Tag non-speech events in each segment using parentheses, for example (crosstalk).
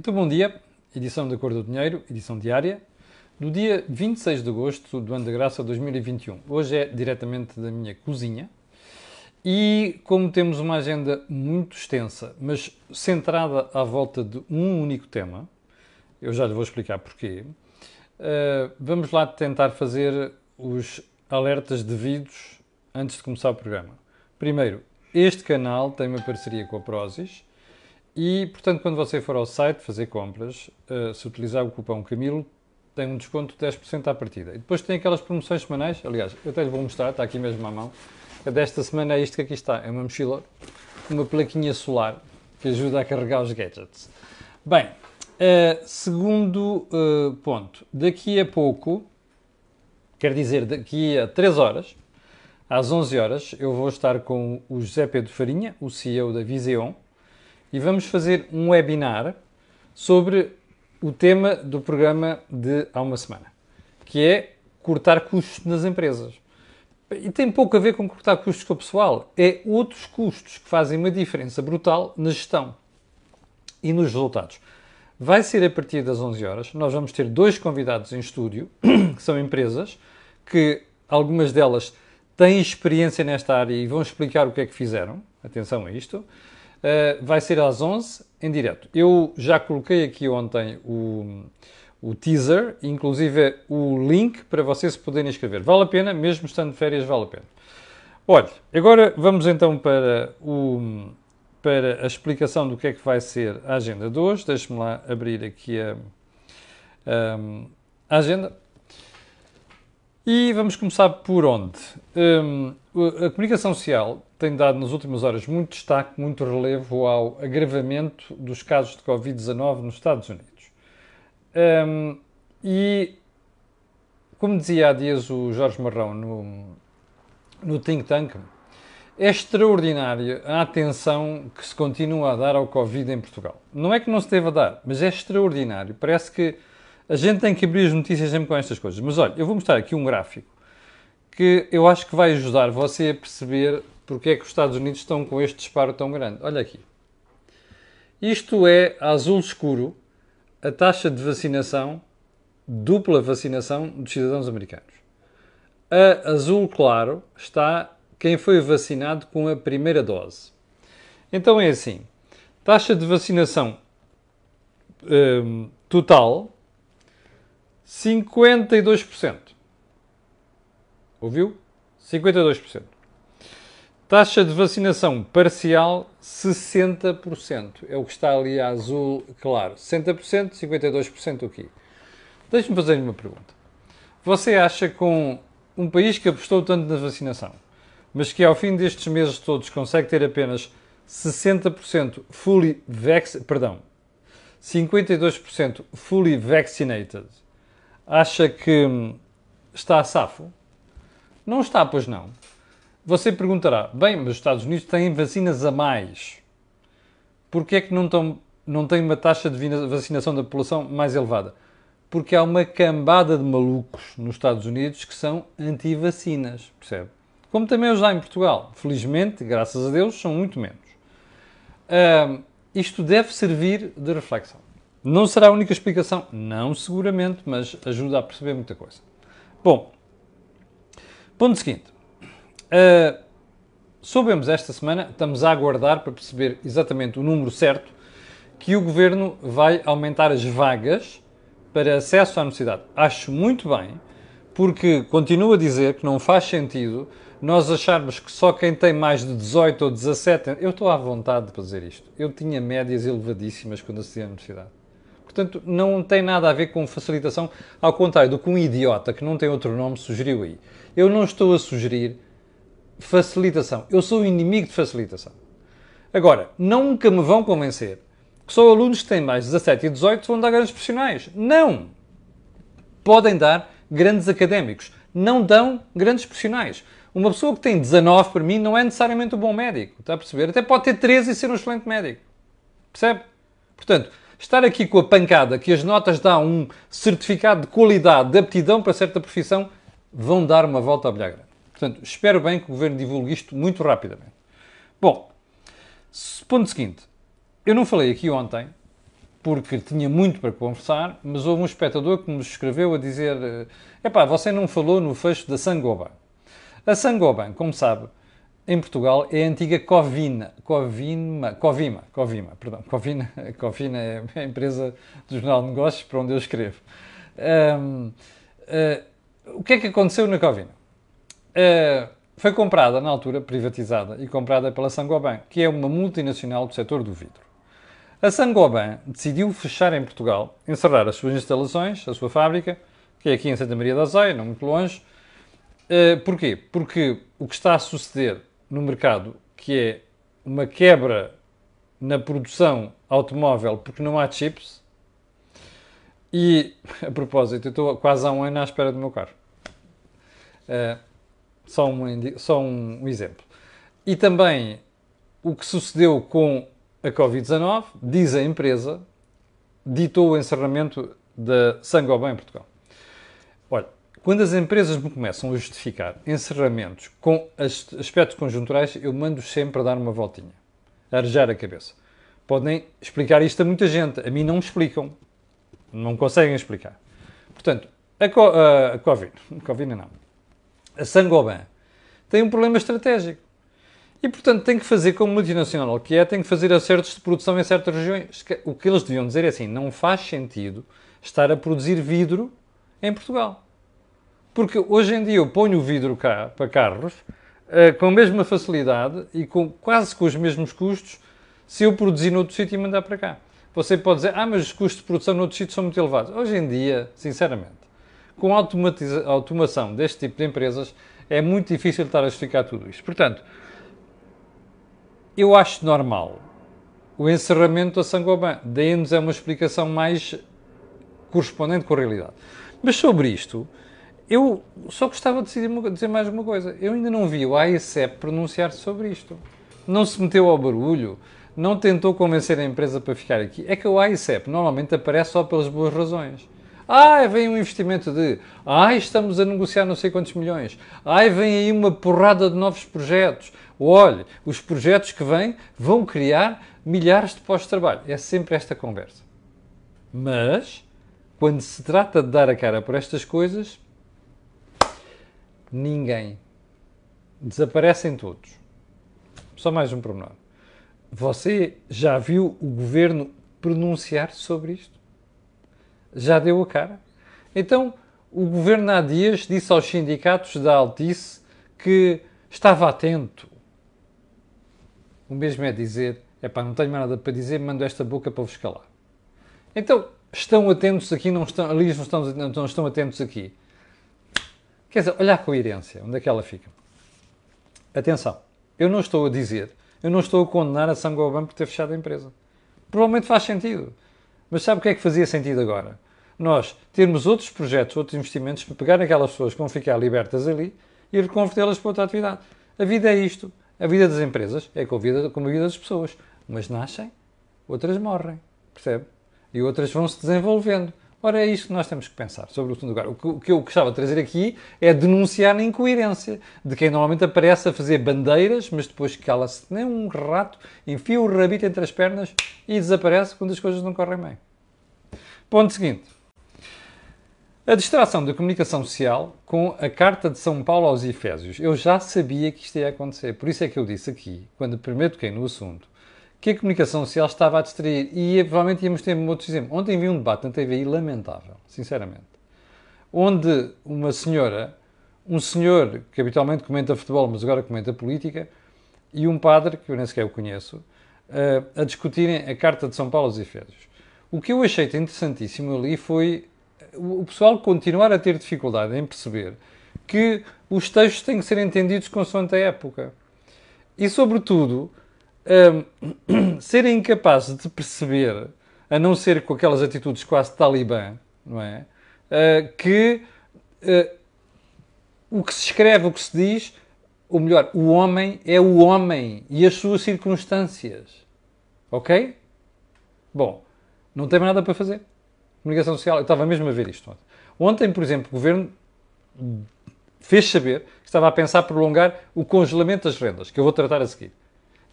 Então, bom dia, edição da Cor do Dinheiro, edição diária, do dia 26 de agosto do ano da graça 2021. Hoje é diretamente da minha cozinha e, como temos uma agenda muito extensa, mas centrada à volta de um único tema, eu já lhe vou explicar porquê, uh, vamos lá tentar fazer os alertas devidos antes de começar o programa. Primeiro, este canal tem uma parceria com a Prozis e, portanto, quando você for ao site fazer compras, uh, se utilizar o cupom Camilo, tem um desconto de 10% à partida. E depois tem aquelas promoções semanais, aliás, eu até lhe vou mostrar, está aqui mesmo à mão. A desta semana é isto que aqui está, é uma mochila, uma plaquinha solar que ajuda a carregar os gadgets. Bem, uh, segundo uh, ponto, daqui a pouco, quer dizer, daqui a 3 horas, às 11 horas, eu vou estar com o José Pedro Farinha, o CEO da Viseon, e vamos fazer um webinar sobre o tema do programa de há uma semana, que é cortar custos nas empresas. E tem pouco a ver com cortar custos com o pessoal, é outros custos que fazem uma diferença brutal na gestão e nos resultados. Vai ser a partir das 11 horas. Nós vamos ter dois convidados em estúdio, (clears throat) que são empresas que algumas delas têm experiência nesta área e vão explicar o que é que fizeram. Atenção a isto. Uh, vai ser às 11 em direto. Eu já coloquei aqui ontem o, o teaser, inclusive o link para vocês se poderem inscrever. Vale a pena, mesmo estando de férias, vale a pena. Olha, agora vamos então para, o, para a explicação do que é que vai ser a agenda de hoje. Deixe-me lá abrir aqui a, a, a agenda. E vamos começar por onde? Um, a comunicação social tem dado nas últimas horas muito destaque, muito relevo ao agravamento dos casos de Covid-19 nos Estados Unidos. Um, e, como dizia há dias o Jorge Marrão no, no Think Tank, é extraordinária a atenção que se continua a dar ao Covid em Portugal. Não é que não se deva dar, mas é extraordinário. Parece que a gente tem que abrir as notícias sempre com estas coisas. Mas olha, eu vou mostrar aqui um gráfico que eu acho que vai ajudar você a perceber porque é que os Estados Unidos estão com este disparo tão grande. Olha aqui. Isto é azul escuro a taxa de vacinação, dupla vacinação dos cidadãos americanos. A azul claro está quem foi vacinado com a primeira dose. Então é assim: taxa de vacinação hum, total 52%. Ouviu? 52%. Taxa de vacinação parcial, 60%. É o que está ali a azul claro. 60%, 52% aqui. Deixe-me fazer-lhe uma pergunta. Você acha que com um país que apostou tanto na vacinação, mas que ao fim destes meses todos consegue ter apenas 60% fully vaccinated, perdão, 52% fully vaccinated, acha que hum, está a safo? Não está, pois não. Você perguntará, bem, mas os Estados Unidos têm vacinas a mais. Porquê é que não, estão, não têm uma taxa de vacinação da população mais elevada? Porque há uma cambada de malucos nos Estados Unidos que são anti-vacinas, percebe? Como também os há em Portugal. Felizmente, graças a Deus, são muito menos. Uh, isto deve servir de reflexão. Não será a única explicação? Não, seguramente, mas ajuda a perceber muita coisa. Bom, ponto seguinte. Uh, soubemos esta semana, estamos a aguardar para perceber exatamente o número certo, que o governo vai aumentar as vagas para acesso à universidade. Acho muito bem, porque continuo a dizer que não faz sentido nós acharmos que só quem tem mais de 18 ou 17. Eu estou à vontade de fazer isto. Eu tinha médias elevadíssimas quando assisti à universidade. Portanto, não tem nada a ver com facilitação, ao contrário do que um idiota que não tem outro nome sugeriu aí. Eu não estou a sugerir facilitação. Eu sou inimigo de facilitação. Agora, nunca me vão convencer que só alunos que têm mais de 17 e 18 vão dar grandes profissionais. Não! Podem dar grandes académicos. Não dão grandes profissionais. Uma pessoa que tem 19 para mim não é necessariamente um bom médico. Está a perceber? Até pode ter 13 e ser um excelente médico. Percebe? Portanto, estar aqui com a pancada que as notas dão um certificado de qualidade, de aptidão para certa profissão, vão dar uma volta à bilhar grande. Portanto, espero bem que o Governo divulgue isto muito rapidamente. Bom, ponto seguinte. Eu não falei aqui ontem porque tinha muito para conversar, mas houve um espectador que nos escreveu a dizer: Epá, você não falou no fecho da Sangoban. A Sangoban, como sabe, em Portugal é a antiga Covina, Covima, Covima, Covima, perdão, Covina, (laughs) Covina é a empresa do Jornal de Negócios para onde eu escrevo. Um, uh, eh, o que é que aconteceu na Covina? Uh, foi comprada, na altura, privatizada e comprada pela Sangoban, que é uma multinacional do setor do vidro. A Sangoban decidiu fechar em Portugal, encerrar as suas instalações, a sua fábrica, que é aqui em Santa Maria da Azeia, não muito longe. Uh, porquê? Porque o que está a suceder no mercado, que é uma quebra na produção automóvel porque não há chips, e, (laughs) a propósito, eu estou quase há um ano à espera do meu carro. Uh, só um, só um exemplo. E também o que sucedeu com a Covid-19, diz a empresa, ditou o encerramento da Sangoban em Portugal. Olha, quando as empresas me começam a justificar encerramentos com aspectos conjunturais, eu mando sempre a dar uma voltinha, a arejar a cabeça. Podem explicar isto a muita gente, a mim não me explicam, não conseguem explicar. Portanto, a, co a, a Covid, (laughs) Covid não, a Sangoban, tem um problema estratégico. E, portanto, tem que fazer como multinacional que é, tem que fazer acertos de produção em certas regiões. O que eles deviam dizer é assim, não faz sentido estar a produzir vidro em Portugal. Porque hoje em dia eu ponho o vidro cá para carros uh, com a mesma facilidade e com quase com os mesmos custos se eu produzir noutro sítio e mandar para cá. Você pode dizer, ah, mas os custos de produção noutro sítio são muito elevados. Hoje em dia, sinceramente, com a automação deste tipo de empresas, é muito difícil estar a justificar tudo isto. Portanto, eu acho normal o encerramento da Sangoban. Daí-nos é uma explicação mais correspondente com a realidade. Mas sobre isto, eu só gostava de dizer mais uma coisa. Eu ainda não vi o AICEP pronunciar-se sobre isto. Não se meteu ao barulho, não tentou convencer a empresa para ficar aqui. É que o AICEP normalmente aparece só pelas boas razões. Ai, vem um investimento de. Ai, estamos a negociar não sei quantos milhões. Ai, vem aí uma porrada de novos projetos. Olhe, os projetos que vêm vão criar milhares de postos de trabalho. É sempre esta conversa. Mas, quando se trata de dar a cara por estas coisas, ninguém. Desaparecem todos. Só mais um pormenor. Você já viu o governo pronunciar sobre isto? Já deu a cara. Então, o governo há dias disse aos sindicatos da Altice que estava atento. O mesmo é dizer, é pá, não tenho mais nada para dizer, mando esta boca para vos calar. Então, estão atentos aqui, não estão, ali não estão, não estão atentos aqui. Quer dizer, olha a coerência, onde é que ela fica. Atenção, eu não estou a dizer, eu não estou a condenar a Sangoban por ter fechado a empresa. Provavelmente faz sentido. Mas sabe o que é que fazia sentido agora? Nós termos outros projetos, outros investimentos para pegar aquelas pessoas que vão ficar libertas ali e reconvertê-las para outra atividade. A vida é isto. A vida das empresas é como a vida, das pessoas. Umas nascem, outras morrem. Percebe? E outras vão se desenvolvendo. Ora, é isto que nós temos que pensar sobre o segundo lugar. O que eu gostava de trazer aqui é denunciar a incoerência de quem normalmente aparece a fazer bandeiras, mas depois cala-se nem um rato, enfia o rabito entre as pernas e desaparece quando as coisas não correm bem. Ponto seguinte. A distração da comunicação social com a Carta de São Paulo aos Efésios. Eu já sabia que isto ia acontecer, por isso é que eu disse aqui, quando primeiro toquei no assunto, que a comunicação social estava a distrair. E provavelmente íamos ter outros exemplos. Ontem vi um debate na TVI lamentável, sinceramente, onde uma senhora, um senhor que habitualmente comenta futebol, mas agora comenta política, e um padre, que eu nem sequer o conheço, eh, a discutirem a Carta de São Paulo aos Efésios. O que eu achei interessantíssimo ali foi o pessoal continuar a ter dificuldade em perceber que os textos têm que ser entendidos consoante a época. E, sobretudo, um, (clears throat) serem incapazes de perceber, a não ser com aquelas atitudes quase talibã, não é? Uh, que uh, o que se escreve, o que se diz, ou melhor, o homem é o homem e as suas circunstâncias. Ok? Bom, não tem nada para fazer. Comunicação social, eu estava mesmo a ver isto ontem. Ontem, por exemplo, o governo fez saber que estava a pensar prolongar o congelamento das rendas, que eu vou tratar a seguir.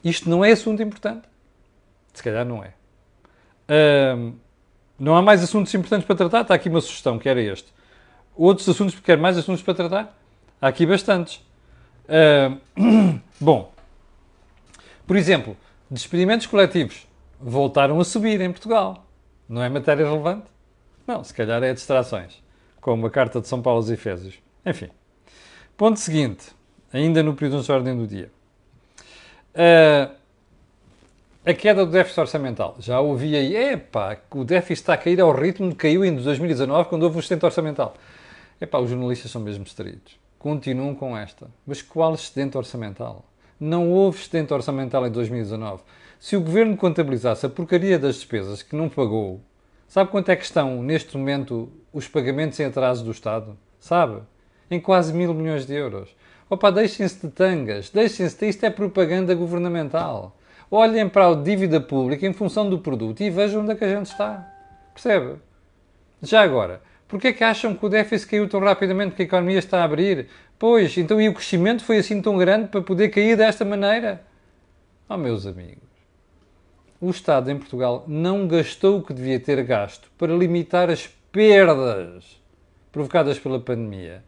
Isto não é assunto importante? Se calhar não é. Uh, não há mais assuntos importantes para tratar? Está aqui uma sugestão, que era este. Outros assuntos, porque quer mais assuntos para tratar? Há aqui bastantes. Uh, (clears throat) bom, por exemplo, despedimentos coletivos voltaram a subir em Portugal. Não é matéria relevante? Não, se calhar é distrações, como a carta de São Paulo aos Efésios. Enfim. Ponto seguinte, ainda no período de ordem do dia. Uh, a queda do déficit orçamental. Já ouvi aí, epá, o déficit está a cair ao ritmo que caiu em 2019 quando houve o excedente orçamental. Epá, os jornalistas são mesmo distraídos. Continuam com esta. Mas qual excedente orçamental? Não houve excedente orçamental em 2019. Se o governo contabilizasse a porcaria das despesas que não pagou, sabe quanto é que estão, neste momento, os pagamentos em atraso do Estado? Sabe? Em quase mil milhões de euros. Opa, deixem-se de tangas, deixem-se de... Isto é propaganda governamental olhem para a dívida pública em função do produto e vejam onde é que a gente está. Percebe? Já agora, porquê é que acham que o déficit caiu tão rapidamente que a economia está a abrir? Pois, então e o crescimento foi assim tão grande para poder cair desta maneira? Oh, meus amigos, o Estado em Portugal não gastou o que devia ter gasto para limitar as perdas provocadas pela pandemia.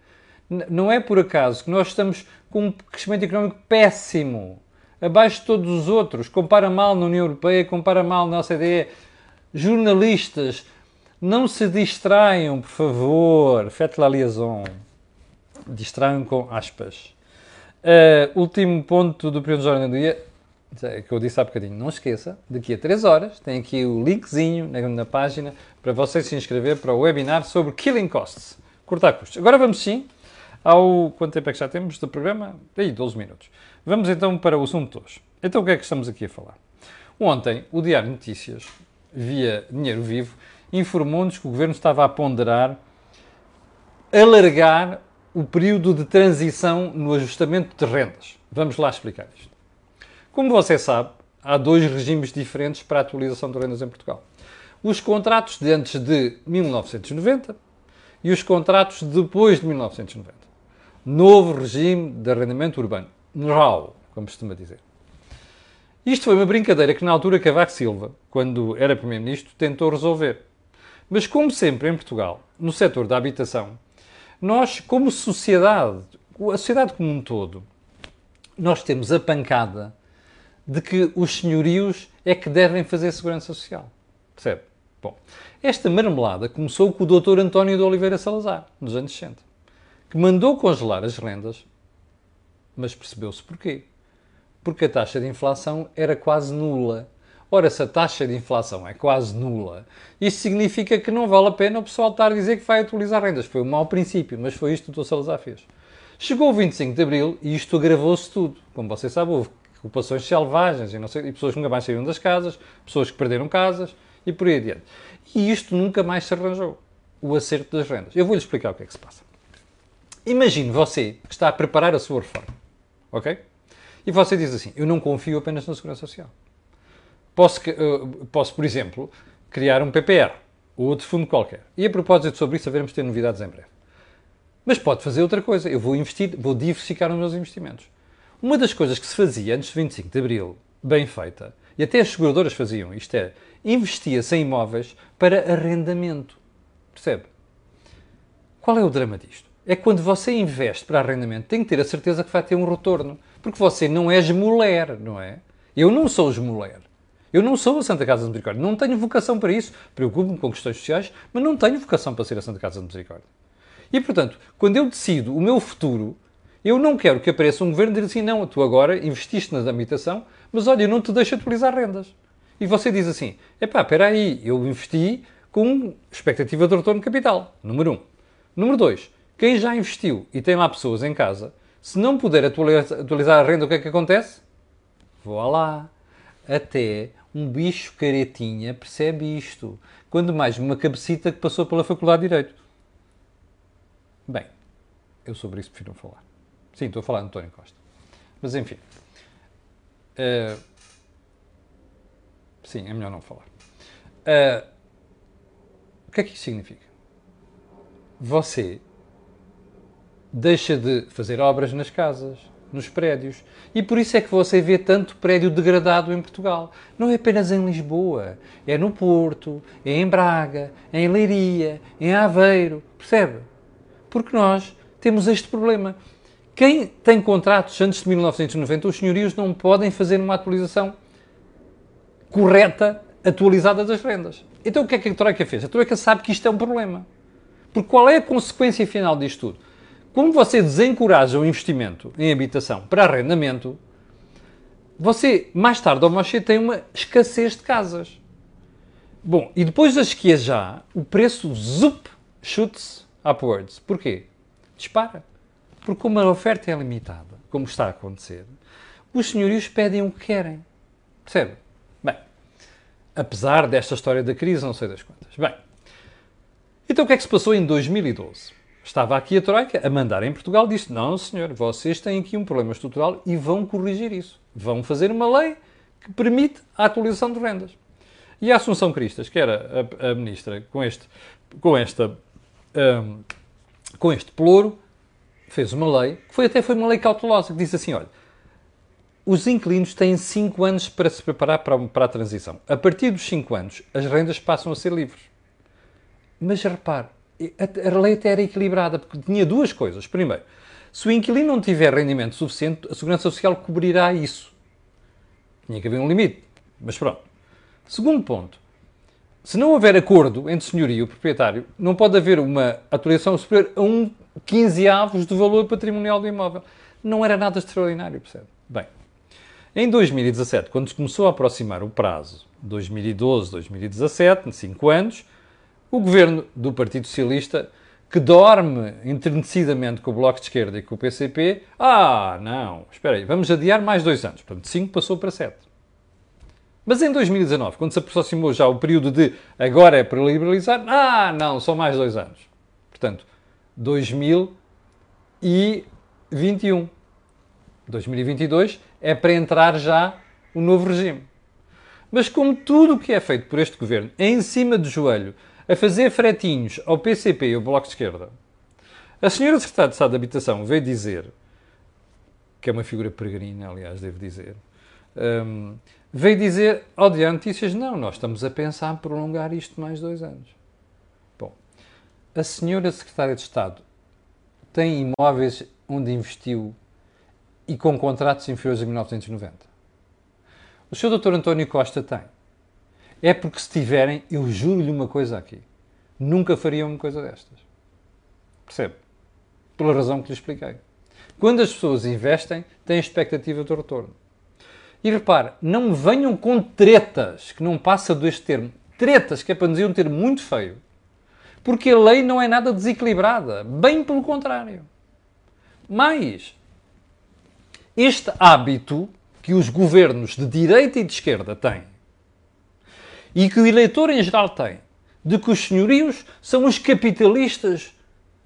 Não é por acaso que nós estamos com um crescimento económico péssimo abaixo de todos os outros, compara mal na União Europeia, compara mal na OCDE. Jornalistas, não se distraiam, por favor. Faites la liaison. Distraiam com aspas. Uh, último ponto do de ordem do dia, que eu disse há bocadinho. Não esqueça, daqui a 3 horas tem aqui o linkzinho na, na página para você se inscrever para o webinar sobre Killing Costs. Cortar custos. Agora vamos sim ao. Quanto tempo é que já temos do programa? Aí, 12 minutos. Vamos então para o assunto de hoje. Então o que é que estamos aqui a falar? Ontem, o Diário Notícias, via Dinheiro Vivo, informou-nos que o Governo estava a ponderar alargar o período de transição no ajustamento de rendas. Vamos lá explicar isto. Como você sabe, há dois regimes diferentes para a atualização de rendas em Portugal. Os contratos de antes de 1990 e os contratos depois de 1990. Novo regime de arrendamento urbano. NRAL, como costuma dizer. Isto foi uma brincadeira que na altura Cavaco Silva, quando era Primeiro-Ministro, tentou resolver. Mas como sempre em Portugal, no setor da habitação, nós, como sociedade, a sociedade como um todo, nós temos a pancada de que os senhorios é que devem fazer segurança social. Percebe? Bom, esta marmelada começou com o Dr. António de Oliveira Salazar, nos anos 60, que mandou congelar as rendas mas percebeu-se porquê. Porque a taxa de inflação era quase nula. Ora, se a taxa de inflação é quase nula, isso significa que não vale a pena o pessoal estar a dizer que vai atualizar rendas. Foi um mau princípio, mas foi isto que o Dr. Salazar fez. Chegou o 25 de Abril e isto agravou-se tudo. Como vocês sabem, houve ocupações selvagens e, sei, e pessoas que nunca mais saíram das casas, pessoas que perderam casas e por aí adiante. E isto nunca mais se arranjou, o acerto das rendas. Eu vou-lhe explicar o que é que se passa. Imagine você que está a preparar a sua reforma ok? E você diz assim: eu não confio apenas na Segurança Social. Posso, uh, posso por exemplo, criar um PPR ou outro fundo qualquer. E a propósito sobre isso, haveremos ter novidades em breve. Mas pode fazer outra coisa. Eu vou investir, vou diversificar os meus investimentos. Uma das coisas que se fazia antes de 25 de Abril, bem feita, e até as seguradoras faziam, isto é, investia-se em imóveis para arrendamento. Percebe? Qual é o drama disto? É quando você investe para arrendamento, tem que ter a certeza que vai ter um retorno. Porque você não é esmoler, não é? Eu não sou esmoler. Eu não sou a Santa Casa de Misericórdia. Não tenho vocação para isso. Preocupo-me com questões sociais, mas não tenho vocação para ser a Santa Casa de Misericórdia. E, portanto, quando eu decido o meu futuro, eu não quero que apareça um governo e diga assim, não, tu agora investiste na habitação, mas olha, eu não te deixo atualizar rendas. E você diz assim, epá, espera aí, eu investi com expectativa de retorno de capital, número um. Número dois, quem já investiu e tem lá pessoas em casa, se não puder atualizar a renda, o que é que acontece? Vou lá. Até um bicho caretinha percebe isto. Quando mais uma cabecita que passou pela Faculdade de Direito. Bem, eu sobre isso prefiro não falar. Sim, estou a falar de António Costa. Mas enfim. Uh, sim, é melhor não falar. Uh, o que é que isso significa? Você deixa de fazer obras nas casas, nos prédios. E por isso é que você vê tanto prédio degradado em Portugal. Não é apenas em Lisboa, é no Porto, é em Braga, é em Leiria, é em Aveiro, percebe? Porque nós temos este problema. Quem tem contratos antes de 1990, os senhorios não podem fazer uma atualização correta, atualizada das rendas. Então o que é que a Troika fez? A Troika sabe que isto é um problema. Porque qual é a consequência final disto tudo? Como você desencoraja o investimento em habitação para arrendamento, você, mais tarde ou mais cedo, tem uma escassez de casas. Bom, e depois da esqueja, o preço, zup, chute-se upwards. Porquê? Dispara. Porque como a oferta é limitada, como está a acontecer, os senhorios pedem o que querem. Percebe? Bem, apesar desta história da crise, não sei das quantas. Bem, então o que é que se passou em 2012? Estava aqui a Troika a mandar em Portugal, disse: Não, senhor, vocês têm aqui um problema estrutural e vão corrigir isso. Vão fazer uma lei que permite a atualização de rendas. E a Assunção Cristas, que era a, a ministra, com este, com esta, um, com este ploro, fez uma lei, que foi, até foi uma lei cautelosa, que disse assim: olha, os inquilinos têm 5 anos para se preparar para, para a transição. A partir dos 5 anos, as rendas passam a ser livres. Mas repare, a, a lei até era equilibrada, porque tinha duas coisas. Primeiro, se o inquilino não tiver rendimento suficiente, a Segurança Social cobrirá isso. Tinha que haver um limite. Mas pronto. Segundo ponto, se não houver acordo entre o senhorio e o proprietário, não pode haver uma atualização superior a um 15 avos do valor patrimonial do imóvel. Não era nada extraordinário, percebe? Bem, em 2017, quando se começou a aproximar o prazo, 2012, 2017, 5 anos, o governo do Partido Socialista, que dorme enternecidamente com o Bloco de Esquerda e com o PCP, ah, não, espera aí, vamos adiar mais dois anos. Portanto, 5 passou para 7. Mas em 2019, quando se aproximou já o período de agora é para liberalizar, ah, não, só mais dois anos. Portanto, 2021. 2022 é para entrar já o novo regime. Mas como tudo o que é feito por este governo é em cima do joelho a fazer fretinhos ao PCP e ao Bloco de Esquerda. A senhora Secretária de Estado de Habitação veio dizer, que é uma figura peregrina, aliás, devo dizer, um, veio dizer ao Diário Notícias, não, nós estamos a pensar em prolongar isto mais dois anos. Bom, a senhora Secretária de Estado tem imóveis onde investiu e com contratos inferiores a 1990. O Sr. Dr. António Costa tem. É porque se tiverem, eu juro-lhe uma coisa aqui. Nunca fariam uma coisa destas. Percebe? Pela razão que lhe expliquei. Quando as pessoas investem, têm expectativa de retorno. E repare, não venham com tretas, que não passa deste termo. Tretas, que é para dizer um termo muito feio. Porque a lei não é nada desequilibrada. Bem pelo contrário. Mas, este hábito que os governos de direita e de esquerda têm e que o eleitor em geral tem, de que os senhorios são os capitalistas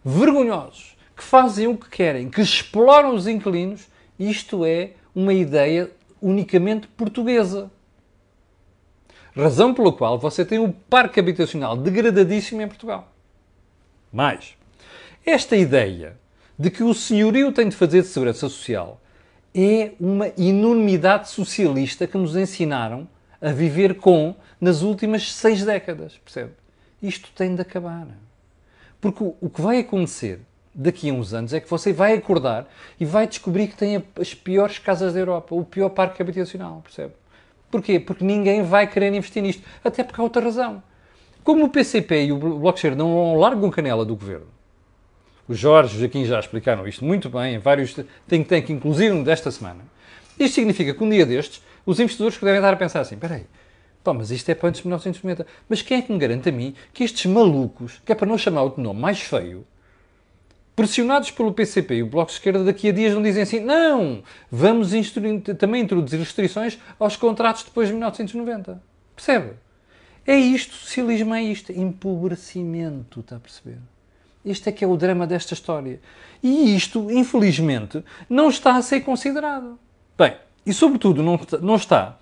vergonhosos, que fazem o que querem, que exploram os inquilinos, isto é uma ideia unicamente portuguesa. Razão pela qual você tem um parque habitacional degradadíssimo em Portugal. Mais, esta ideia de que o senhorio tem de fazer de segurança social é uma enormidade socialista que nos ensinaram a viver com nas últimas seis décadas, percebe? Isto tem de acabar. Porque o, que vai acontecer daqui a uns anos é que você vai acordar e vai descobrir que tem as piores casas da Europa, o pior parque habitacional, percebe? Porquê? Porque ninguém vai querer investir nisto. Até porque há outra razão. Como o PCP e o de não largam canela do governo, o Jorge e o Joaquim já explicaram isto muito bem em vários think tank, inclusive desta semana. Isto significa que um dia destes, os investidores devem estar a pensar assim, espera aí, mas isto é para antes de 1990. Mas quem é que me garante a mim que estes malucos, que é para não chamar o nome mais feio, pressionados pelo PCP e o Bloco de Esquerda daqui a dias não dizem assim, não, vamos também introduzir restrições aos contratos depois de 1990. Percebe? É isto, socialismo é isto, empobrecimento, está a perceber? Este é que é o drama desta história. E isto, infelizmente, não está a ser considerado. Bem, e sobretudo não, não está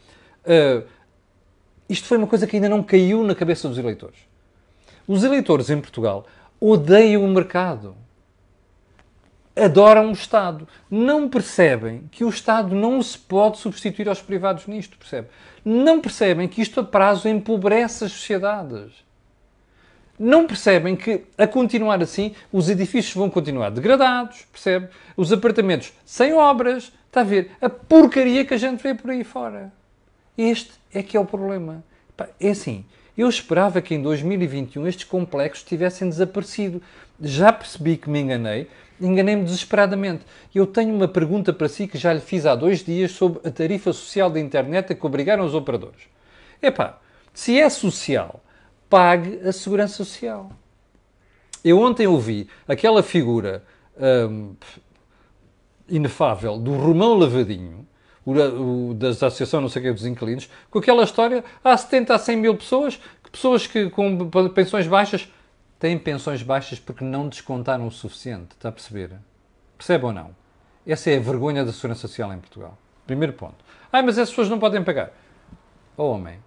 uh, isto foi uma coisa que ainda não caiu na cabeça dos eleitores. Os eleitores em Portugal odeiam o mercado. adoram o Estado. Não percebem que o Estado não se pode substituir aos privados nisto, percebe? Não percebem que isto a prazo empobrece as sociedades. Não percebem que, a continuar assim, os edifícios vão continuar degradados, percebe? Os apartamentos sem obras, está a ver? A porcaria que a gente vê por aí fora. Este é que é o problema. É assim, eu esperava que em 2021 estes complexos tivessem desaparecido. Já percebi que me enganei, enganei-me desesperadamente. Eu tenho uma pergunta para si que já lhe fiz há dois dias sobre a tarifa social da internet a que obrigaram os operadores. Epá, se é social, pague a segurança social. Eu ontem ouvi aquela figura hum, inefável do Romão Lavadinho, o, o, da Associação não sei o que dos Inquilinos, com aquela história, há 70 a 100 mil pessoas, pessoas que com pensões baixas têm pensões baixas porque não descontaram o suficiente. Está a perceber? Percebe ou não? Essa é a vergonha da Segurança Social em Portugal. Primeiro ponto. Ah, mas essas pessoas não podem pagar. Oh, homem,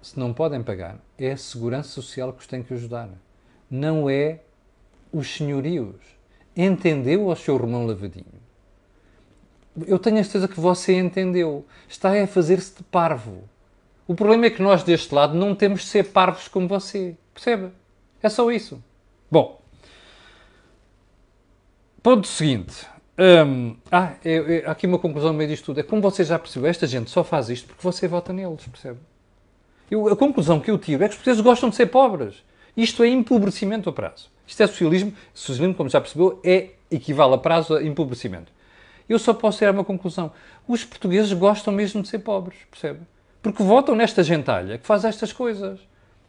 se não podem pagar, é a Segurança Social que os tem que ajudar. Não é os senhorios. Entendeu o seu Romão Lavadinho? Eu tenho a certeza que você entendeu. Está a fazer-se de parvo. O problema é que nós deste lado não temos de ser parvos como você. Percebe? É só isso. Bom, ponto seguinte. Hum, ah, é, é, há aqui uma conclusão no meio disto tudo. É como você já percebeu, esta gente só faz isto porque você vota neles, percebe? Eu, a conclusão que eu tiro é que os portugueses gostam de ser pobres. Isto é empobrecimento a prazo. Isto é socialismo. Socialismo, como já percebeu, é equivale a prazo a empobrecimento. Eu só posso tirar uma conclusão. Os portugueses gostam mesmo de ser pobres, percebe? Porque votam nesta gentalha que faz estas coisas.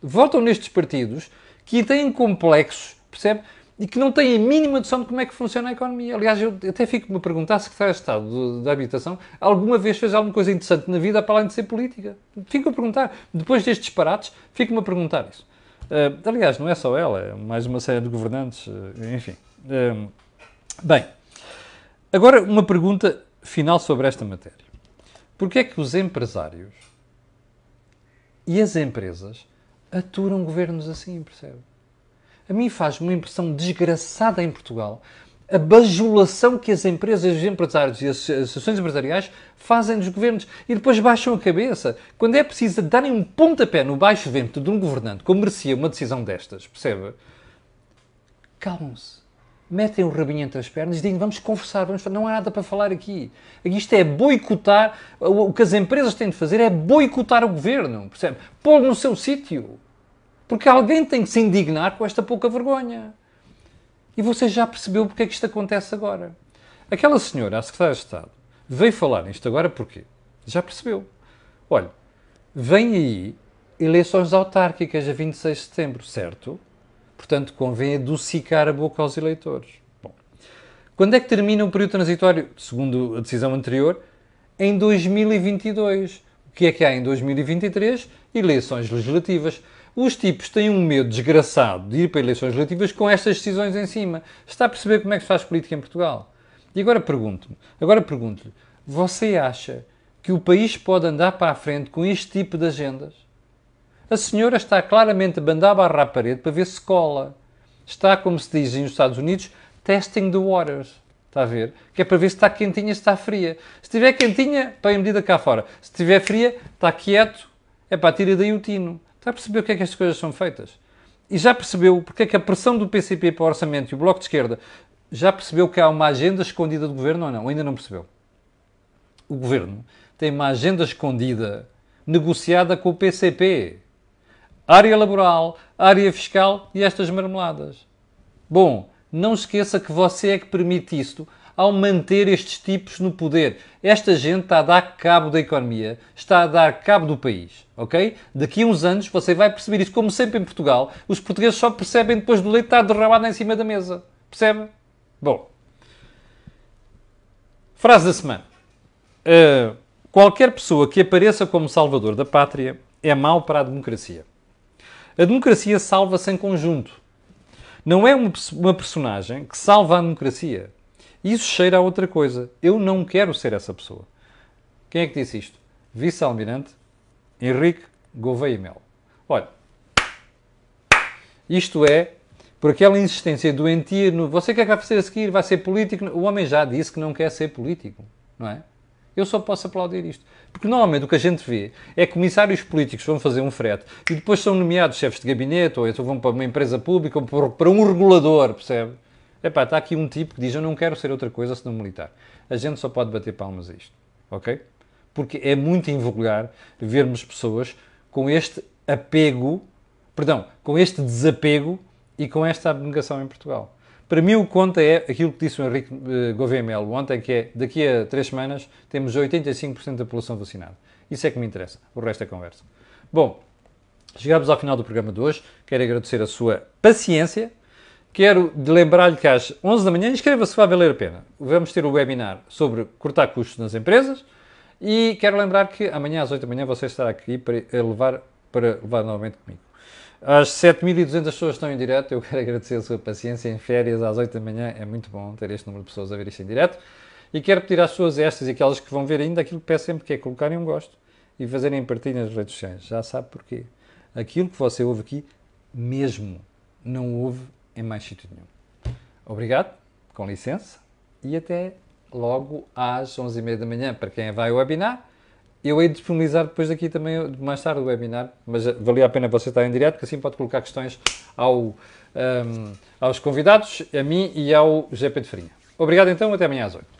Votam nestes partidos que têm complexos, percebe? E que não têm a mínima noção de como é que funciona a economia. Aliás, eu até fico-me a perguntar, Secretário de Estado da Habitação, alguma vez fez alguma coisa interessante na vida para além de ser política? Fico a perguntar. Depois destes disparates, fico-me a perguntar isso. Uh, aliás, não é só ela, é mais uma série de governantes, uh, enfim. Uh, bem, agora uma pergunta final sobre esta matéria. Porquê é que os empresários e as empresas aturam governos assim, percebe? A mim faz uma impressão desgraçada em Portugal a bajulação que as empresas, os empresários e as associações empresariais fazem dos governos e depois baixam a cabeça. Quando é preciso darem um pontapé no baixo vento de um governante, como merecia uma decisão destas, percebe? Calmam-se. Metem o rabinho entre as pernas e dizem vamos conversar, vamos não há nada para falar aqui. Isto é boicotar, o que as empresas têm de fazer é boicotar o governo, percebe? Pô-lo no seu sítio. Porque alguém tem que se indignar com esta pouca vergonha. E você já percebeu porque é que isto acontece agora. Aquela senhora, a secretária de Estado, veio falar nisto agora porquê? Já percebeu. Olha, vem aí eleições autárquicas a 26 de setembro, certo? Portanto, convém adocicar a boca aos eleitores. Bom, quando é que termina o período transitório? Segundo a decisão anterior, em 2022. O que é que há em 2023? Eleições legislativas. Os tipos têm um medo desgraçado de ir para eleições legislativas com estas decisões em cima. Está a perceber como é que se faz política em Portugal? E agora pergunto-me, agora pergunto-lhe, você acha que o país pode andar para a frente com este tipo de agendas? A senhora está claramente a bandar a barra à parede para ver se cola. Está, como se diz nos Estados Unidos, testing the waters. Está a ver? Que é para ver se está quentinha, se está fria. Se estiver quentinha, põe a medida cá fora. Se estiver fria, está quieto, é para tirar daí o tino. Está a perceber o que é que estas coisas são feitas? E já percebeu porque é que a pressão do PCP para o orçamento e o Bloco de Esquerda já percebeu que há uma agenda escondida do governo ou não? Ainda não percebeu. O governo tem uma agenda escondida negociada com o PCP. Área laboral, área fiscal e estas marmeladas. Bom, não esqueça que você é que permite isto ao manter estes tipos no poder. Esta gente está a dar cabo da economia, está a dar cabo do país, ok? Daqui a uns anos você vai perceber isso. Como sempre em Portugal, os portugueses só percebem depois do leite estar derramado em cima da mesa. Percebe? Bom. Frase da semana. Uh, qualquer pessoa que apareça como salvador da pátria é mau para a democracia. A democracia salva-se em conjunto. Não é uma, personagem que salva a democracia. Isso cheira a outra coisa. Eu não quero ser essa pessoa. Quem é que disse isto? Vice-almirante Henrique Gouveia Mel. Olha, isto é por aquela insistência doentia no você quer que vai fazer a seguir, vai ser político. O homem já disse que não quer ser político, não é? Eu só posso aplaudir isto. Porque normalmente o que a gente vê é comissários políticos vão fazer um frete e depois são nomeados chefes de gabinete ou então vão para uma empresa pública ou para um regulador, percebe? Epá, está aqui um tipo que diz eu não quero ser outra coisa senão militar. A gente só pode bater palmas a isto, ok? Porque é muito invulgar vermos pessoas com este apego, perdão, com este desapego e com esta abnegação em Portugal. Para mim, o que conta é aquilo que disse o Henrique uh, Gouveia Melo ontem, que é daqui a três semanas temos 85% da população vacinada. Isso é que me interessa. O resto é conversa. Bom, chegamos ao final do programa de hoje. Quero agradecer a sua paciência. Quero lembrar-lhe que às 11 da manhã, inscreva-se, vai valer a pena. Vamos ter o um webinar sobre cortar custos nas empresas. E quero lembrar que amanhã às 8 da manhã você estará aqui para levar, para levar novamente comigo. Às 7.200 pessoas estão em direto. Eu quero agradecer a sua paciência. Em férias, às 8 da manhã, é muito bom ter este número de pessoas a ver isto em direto. E quero pedir às pessoas estas e aquelas que vão ver ainda aquilo que peço sempre, que é colocarem um gosto e fazerem partilha nas redes sociais. Já sabe porquê. Aquilo que você ouve aqui, mesmo não ouve em mais sítio nenhum. Obrigado, com licença, e até logo às 11h30 da manhã para quem vai ao webinar eu hei de disponibilizar depois daqui também, mais tarde, o webinar, mas valia a pena você estar em direto, porque assim pode colocar questões ao, um, aos convidados, a mim e ao GP de Farinha. Obrigado então, até amanhã às 8.